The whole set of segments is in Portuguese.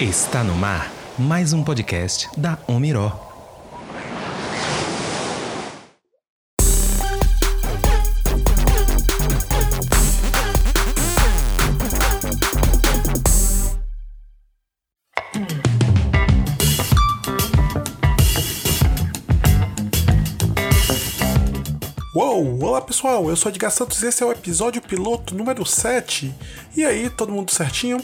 Está no mar mais um podcast da Omiró. Olá pessoal, eu sou Edgar Santos e esse é o episódio piloto número 7. E aí, todo mundo certinho?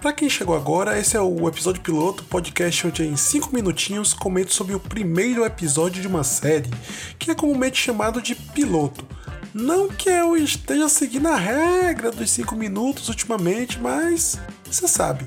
Para quem chegou agora, esse é o episódio piloto, podcast onde em 5 minutinhos comento sobre o primeiro episódio de uma série, que é comumente chamado de piloto. Não que eu esteja seguindo a regra dos 5 minutos ultimamente, mas você sabe.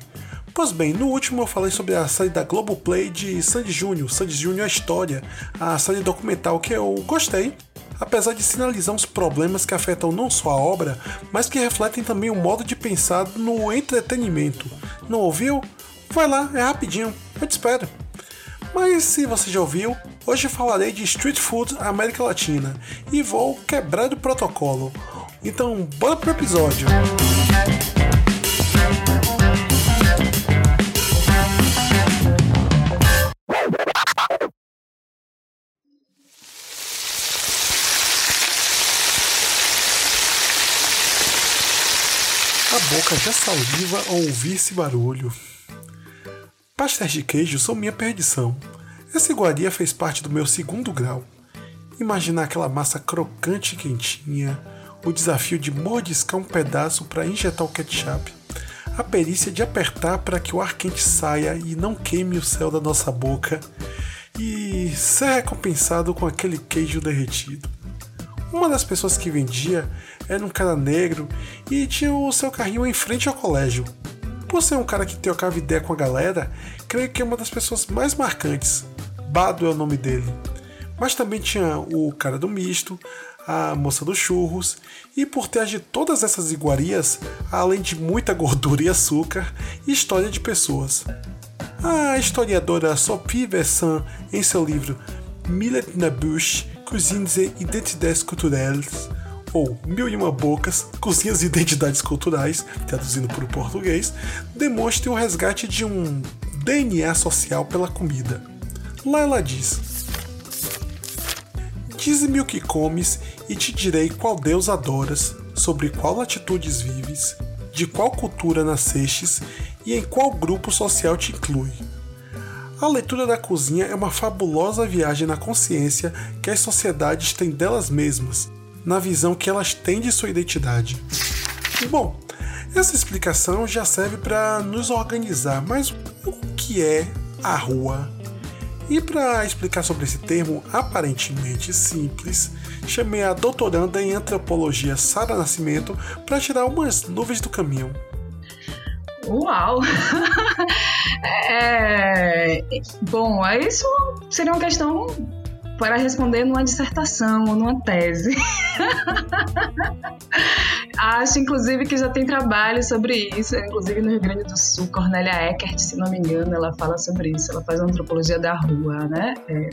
Pois bem, no último eu falei sobre a série da Globoplay de Sandy Júnior, Sandy Júnior a História, a série documental que eu gostei, apesar de sinalizar uns problemas que afetam não só a obra, mas que refletem também o modo de pensar no entretenimento. Não ouviu? Vai lá, é rapidinho, eu te espero. Mas se você já ouviu, hoje falarei de Street Food América Latina e vou quebrar o protocolo. Então, bora pro episódio! A boca já saliva ao ouvir esse barulho. Pastéis de queijo são minha perdição. Essa iguaria fez parte do meu segundo grau. Imaginar aquela massa crocante e quentinha, o desafio de mordiscar um pedaço para injetar o ketchup, a perícia de apertar para que o ar quente saia e não queime o céu da nossa boca, e ser recompensado com aquele queijo derretido. Uma das pessoas que vendia era um cara negro e tinha o seu carrinho em frente ao colégio. Por ser um cara que trocava ideia com a galera, creio que é uma das pessoas mais marcantes. Bado é o nome dele. Mas também tinha o cara do misto, a moça dos churros, e por trás de todas essas iguarias, além de muita gordura e açúcar, história de pessoas. A historiadora Sophie Bessin, em seu livro Millet na Bush, Cuisines et Identidades Culturelles, ou Mil e Uma Bocas, Cozinhas e Identidades Culturais, traduzindo para o português, demonstra o resgate de um DNA social pela comida. Lá ela diz: Dize-me o que comes e te direi qual Deus adoras, sobre qual latitudes vives, de qual cultura nascestes e em qual grupo social te inclui. A leitura da cozinha é uma fabulosa viagem na consciência que as sociedades têm delas mesmas, na visão que elas têm de sua identidade. Bom, essa explicação já serve para nos organizar, mas o que é a rua? E para explicar sobre esse termo aparentemente simples, chamei a doutoranda em antropologia Sara Nascimento para tirar umas nuvens do caminho. Uau! é, bom, isso seria uma questão para responder numa dissertação ou numa tese. Acho, inclusive, que já tem trabalho sobre isso, inclusive no Rio Grande do Sul, Cornélia Eckert, se não me engano, ela fala sobre isso, ela faz antropologia da rua, né? É.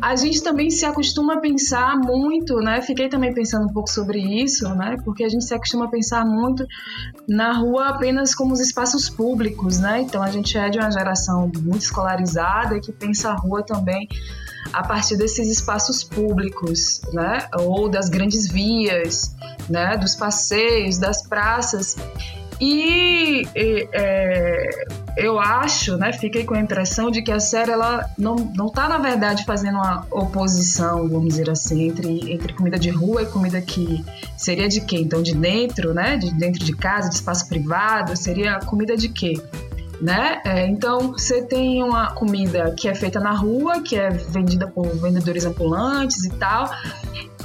A gente também se acostuma a pensar muito, né? Fiquei também pensando um pouco sobre isso, né? Porque a gente se acostuma a pensar muito na rua apenas como os espaços públicos, né? Então a gente é de uma geração muito escolarizada que pensa a rua também a partir desses espaços públicos, né? Ou das grandes vias, né? Dos passeios, das praças. E, e é, eu acho, né, fiquei com a impressão de que a série ela não, não tá, na verdade, fazendo uma oposição, vamos dizer assim, entre, entre comida de rua e comida que seria de quê? Então, de dentro, né, de dentro de casa, de espaço privado, seria comida de quê? né? É, então você tem uma comida que é feita na rua, que é vendida por vendedores ambulantes e tal,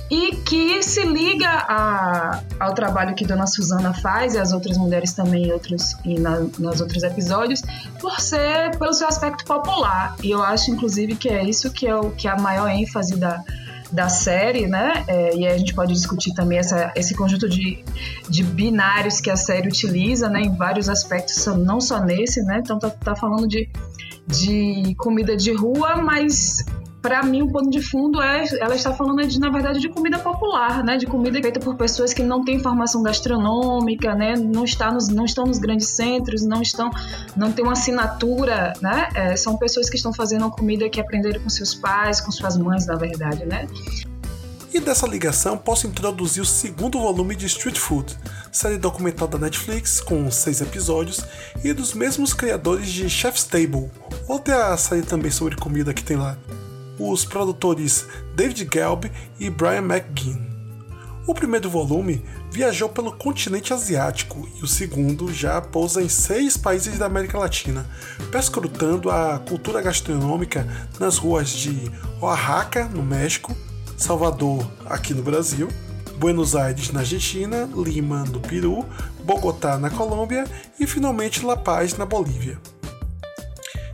e que se liga a, ao trabalho que Dona Suzana faz e as outras mulheres também outros, e na, nos outros episódios, por ser pelo seu aspecto popular. E eu acho, inclusive, que é isso que é, o, que é a maior ênfase da, da série, né? É, e a gente pode discutir também essa, esse conjunto de, de binários que a série utiliza, né? Em vários aspectos, não só nesse, né? Então tá, tá falando de, de comida de rua, mas para mim o pano de fundo é ela está falando de na verdade de comida popular, né? De comida feita por pessoas que não têm formação gastronômica, né? Não está nos, não estão nos grandes centros, não estão não tem uma assinatura, né? É, são pessoas que estão fazendo uma comida que aprenderam com seus pais, com suas mães, na verdade, né? E dessa ligação posso introduzir o segundo volume de Street Food, série documental da Netflix com seis episódios e dos mesmos criadores de Chef's Table, outra série também sobre comida que tem lá. Os produtores David Gelb e Brian McGinn. O primeiro volume viajou pelo continente asiático e o segundo já pousa em seis países da América Latina, perscrutando a cultura gastronômica nas ruas de Oaxaca, no México, Salvador, aqui no Brasil, Buenos Aires, na Argentina, Lima, no Peru, Bogotá, na Colômbia e finalmente La Paz, na Bolívia.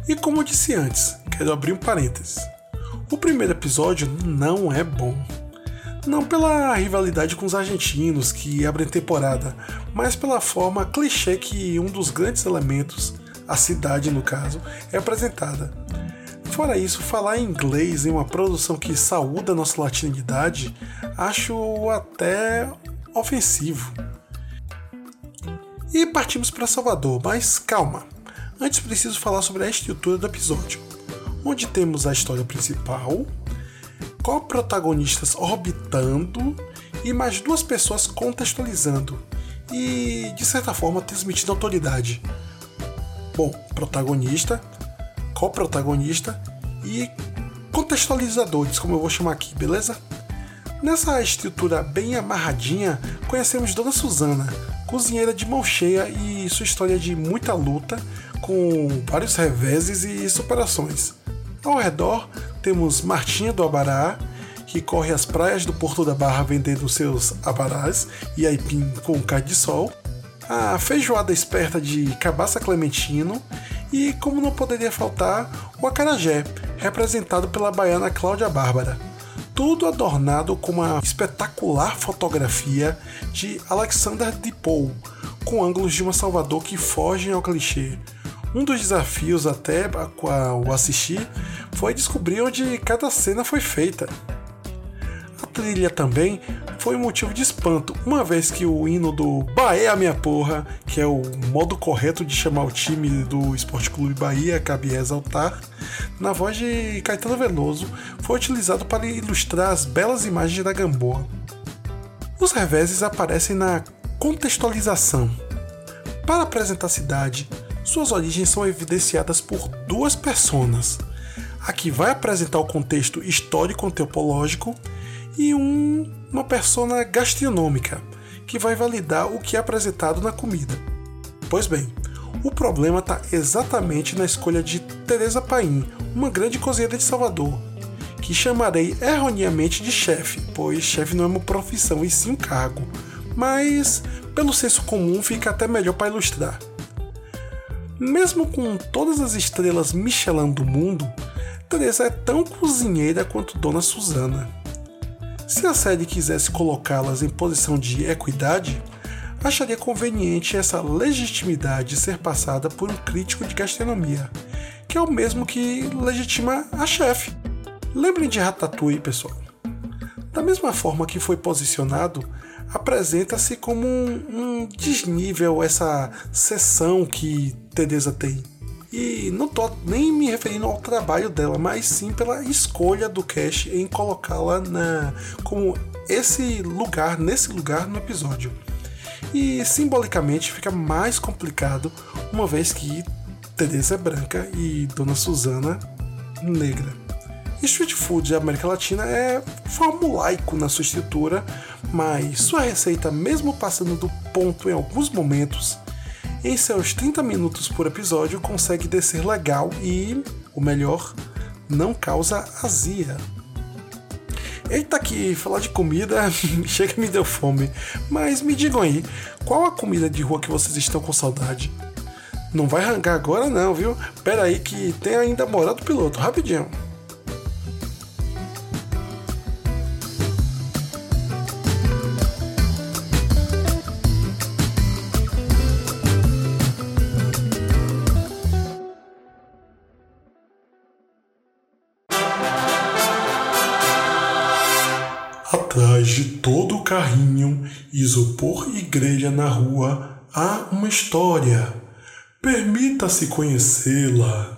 E como eu disse antes, quero abrir um parênteses. O primeiro episódio não é bom. Não pela rivalidade com os argentinos que abrem temporada, mas pela forma clichê que um dos grandes elementos, a cidade no caso, é apresentada Fora isso, falar inglês em uma produção que saúda nossa latinidade, acho até ofensivo. E partimos para Salvador, mas calma. Antes preciso falar sobre a estrutura do episódio, onde temos a história principal, co-protagonistas orbitando e mais duas pessoas contextualizando e, de certa forma, transmitindo autoridade. Bom, protagonista, co-protagonista e contextualizadores, como eu vou chamar aqui, beleza? Nessa estrutura bem amarradinha, conhecemos Dona Susana, cozinheira de mão cheia e sua história de muita luta, com vários reveses e superações. Ao redor, temos Martinha do Abará, que corre as praias do Porto da Barra vendendo seus abarás e aipim com carne de sol, a feijoada esperta de Cabaça Clementino e, como não poderia faltar, o acarajé, representado pela baiana Cláudia Bárbara. Tudo adornado com uma espetacular fotografia de Alexander Dipou, com ângulos de uma Salvador que fogem ao clichê. Um dos desafios até ao assistir foi descobrir onde cada cena foi feita. A trilha também foi motivo de espanto, uma vez que o hino do Bahia Minha Porra, que é o modo correto de chamar o time do Esporte Clube Bahia, cabe exaltar, na voz de Caetano Veloso, foi utilizado para ilustrar as belas imagens da Gamboa. Os reveses aparecem na contextualização. Para apresentar a cidade, suas origens são evidenciadas por duas personas. A que vai apresentar o contexto histórico-antropológico e um, uma persona gastronômica, que vai validar o que é apresentado na comida. Pois bem, o problema está exatamente na escolha de Teresa Paim, uma grande cozinheira de Salvador, que chamarei erroneamente de chefe, pois chefe não é uma profissão e sim um cargo, mas pelo senso comum fica até melhor para ilustrar. Mesmo com todas as estrelas Michelin do mundo, Teresa é tão cozinheira quanto Dona Susana. Se a série quisesse colocá-las em posição de equidade, acharia conveniente essa legitimidade ser passada por um crítico de gastronomia, que é o mesmo que legitima a chefe. Lembrem de Ratatouille, pessoal. Da mesma forma que foi posicionado, apresenta-se como um, um desnível essa sessão que Teresa tem. E não tô nem me referindo ao trabalho dela, mas sim pela escolha do Cash em colocá-la na como esse lugar, nesse lugar no episódio. E simbolicamente fica mais complicado, uma vez que Teresa é branca e Dona Susana negra. Street food da América Latina é formulaico na sua estrutura, mas sua receita, mesmo passando do ponto em alguns momentos, em seus 30 minutos por episódio consegue descer legal e, o melhor, não causa azia. Eita que falar de comida chega me deu fome. Mas me digam aí, qual a comida de rua que vocês estão com saudade? Não vai rangar agora não, viu? Pera aí que tem ainda moral do piloto, rapidinho. Atrás de todo carrinho, isopor e grelha na rua, há uma história. Permita-se conhecê-la.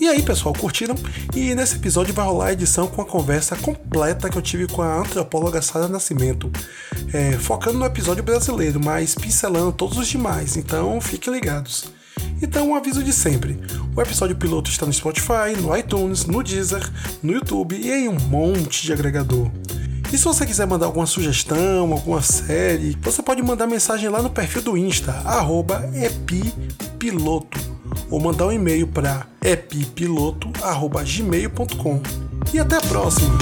E aí, pessoal, curtiram? E nesse episódio vai rolar a edição com a conversa completa que eu tive com a antropóloga Sara Nascimento, é, focando no episódio brasileiro, mas pincelando todos os demais, então fiquem ligados. Então, um aviso de sempre: o episódio piloto está no Spotify, no iTunes, no Deezer, no YouTube e em um monte de agregador. E se você quiser mandar alguma sugestão, alguma série, você pode mandar mensagem lá no perfil do Insta, epipiloto ou mandar um e-mail para epipiloto.gmail.com. E até a próxima!